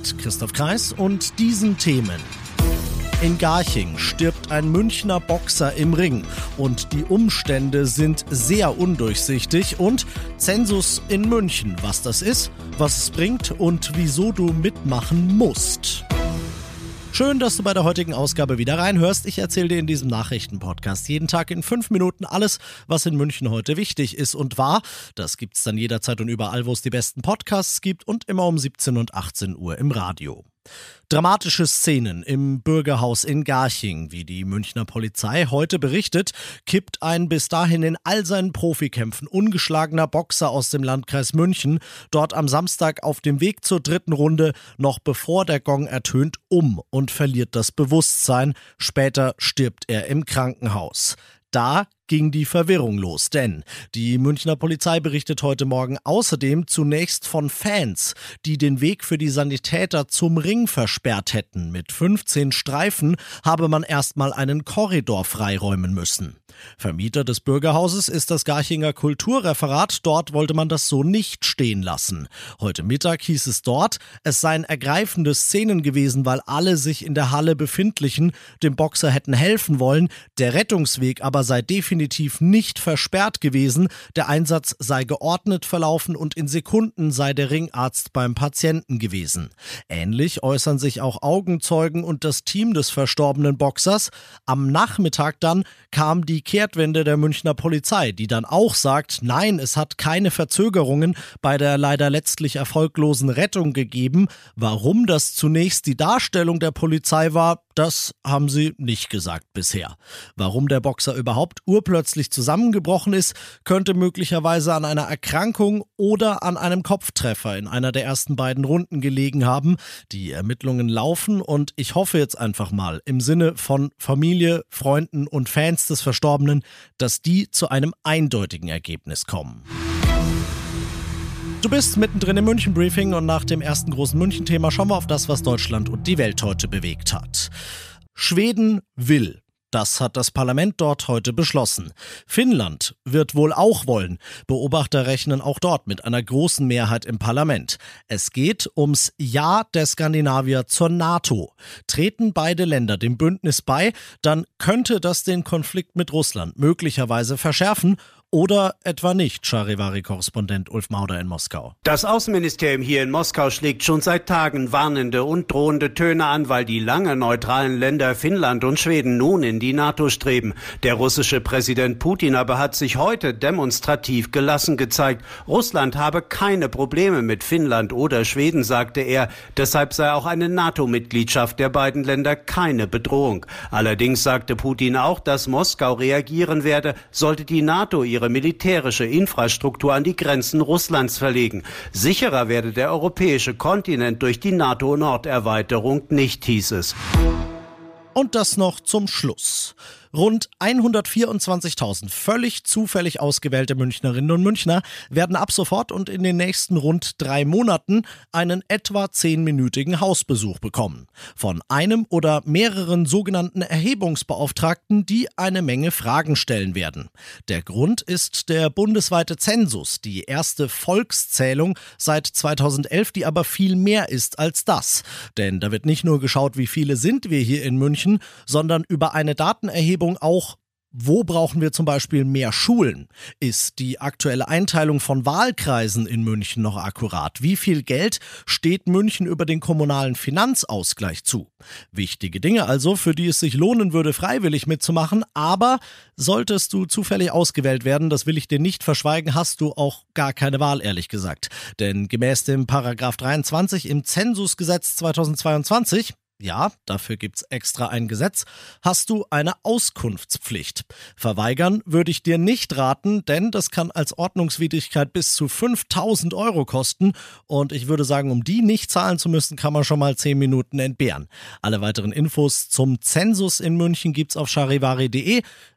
Mit Christoph Kreis und diesen Themen. In Garching stirbt ein Münchner Boxer im Ring und die Umstände sind sehr undurchsichtig und Zensus in München, was das ist, was es bringt und wieso du mitmachen musst. Schön, dass du bei der heutigen Ausgabe wieder reinhörst. Ich erzähle dir in diesem Nachrichtenpodcast jeden Tag in fünf Minuten alles, was in München heute wichtig ist und war. Das gibt's dann jederzeit und überall, wo es die besten Podcasts gibt und immer um 17 und 18 Uhr im Radio. Dramatische Szenen im Bürgerhaus in Garching, wie die Münchner Polizei heute berichtet, kippt ein bis dahin in all seinen Profikämpfen ungeschlagener Boxer aus dem Landkreis München dort am Samstag auf dem Weg zur dritten Runde noch bevor der Gong ertönt um und verliert das Bewusstsein. Später stirbt er im Krankenhaus. Da ging die Verwirrung los, denn die Münchner Polizei berichtet heute Morgen außerdem zunächst von Fans, die den Weg für die Sanitäter zum Ring versperrt hätten. Mit 15 Streifen habe man erstmal einen Korridor freiräumen müssen. Vermieter des Bürgerhauses ist das Garchinger Kulturreferat. Dort wollte man das so nicht stehen lassen. Heute Mittag hieß es dort, es seien ergreifende Szenen gewesen, weil alle sich in der Halle befindlichen dem Boxer hätten helfen wollen. Der Rettungsweg aber sei definitiv nicht versperrt gewesen. Der Einsatz sei geordnet verlaufen und in Sekunden sei der Ringarzt beim Patienten gewesen. Ähnlich äußern sich auch Augenzeugen und das Team des verstorbenen Boxers. Am Nachmittag dann kam die Kehrtwende der Münchner Polizei, die dann auch sagt, nein, es hat keine Verzögerungen bei der leider letztlich erfolglosen Rettung gegeben. Warum das zunächst die Darstellung der Polizei war, das haben sie nicht gesagt bisher. Warum der Boxer überhaupt urplötzlich zusammengebrochen ist, könnte möglicherweise an einer Erkrankung oder an einem Kopftreffer in einer der ersten beiden Runden gelegen haben. Die Ermittlungen laufen und ich hoffe jetzt einfach mal im Sinne von Familie, Freunden und Fans des Verstorbenen, dass die zu einem eindeutigen Ergebnis kommen. Du bist mittendrin im München Briefing und nach dem ersten großen München-Thema schauen wir auf das, was Deutschland und die Welt heute bewegt hat. Schweden will. Das hat das Parlament dort heute beschlossen. Finnland wird wohl auch wollen. Beobachter rechnen auch dort mit einer großen Mehrheit im Parlament. Es geht ums Ja der Skandinavier zur NATO. Treten beide Länder dem Bündnis bei, dann könnte das den Konflikt mit Russland möglicherweise verschärfen oder etwa nicht, Charivari-Korrespondent Ulf Mauder in Moskau. Das Außenministerium hier in Moskau schlägt schon seit Tagen warnende und drohende Töne an, weil die lange neutralen Länder Finnland und Schweden nun in die NATO streben. Der russische Präsident Putin aber hat sich heute demonstrativ gelassen gezeigt. Russland habe keine Probleme mit Finnland oder Schweden, sagte er. Deshalb sei auch eine NATO-Mitgliedschaft der beiden Länder keine Bedrohung. Allerdings sagte Putin auch, dass Moskau reagieren werde, sollte die NATO ihre ihre militärische Infrastruktur an die Grenzen Russlands verlegen. Sicherer werde der europäische Kontinent durch die NATO-Norderweiterung nicht, hieß es. Und das noch zum Schluss. Rund 124.000 völlig zufällig ausgewählte Münchnerinnen und Münchner werden ab sofort und in den nächsten rund drei Monaten einen etwa zehnminütigen Hausbesuch bekommen. Von einem oder mehreren sogenannten Erhebungsbeauftragten, die eine Menge Fragen stellen werden. Der Grund ist der bundesweite Zensus, die erste Volkszählung seit 2011, die aber viel mehr ist als das. Denn da wird nicht nur geschaut, wie viele sind wir hier in München, sondern über eine Datenerhebung Gesetzgebung auch wo brauchen wir zum Beispiel mehr Schulen? Ist die aktuelle Einteilung von Wahlkreisen in München noch akkurat? Wie viel Geld steht München über den kommunalen Finanzausgleich zu? Wichtige Dinge also, für die es sich lohnen würde, freiwillig mitzumachen, aber solltest du zufällig ausgewählt werden, das will ich dir nicht verschweigen, hast du auch gar keine Wahl, ehrlich gesagt. Denn gemäß dem Paragraph 23 im Zensusgesetz 2022 Ja, dafür gibt's extra ein Gesetz. Hast du eine Auskunftspflicht? Verweigern würde ich dir nicht raten, denn das kann als Ordnungswidrigkeit bis zu 5000 Euro kosten. Und ich würde sagen, um die nicht zahlen zu müssen, kann man schon mal 10 Minuten entbehren. Alle weiteren Infos zum Zensus in München gibt's auf charivari.de.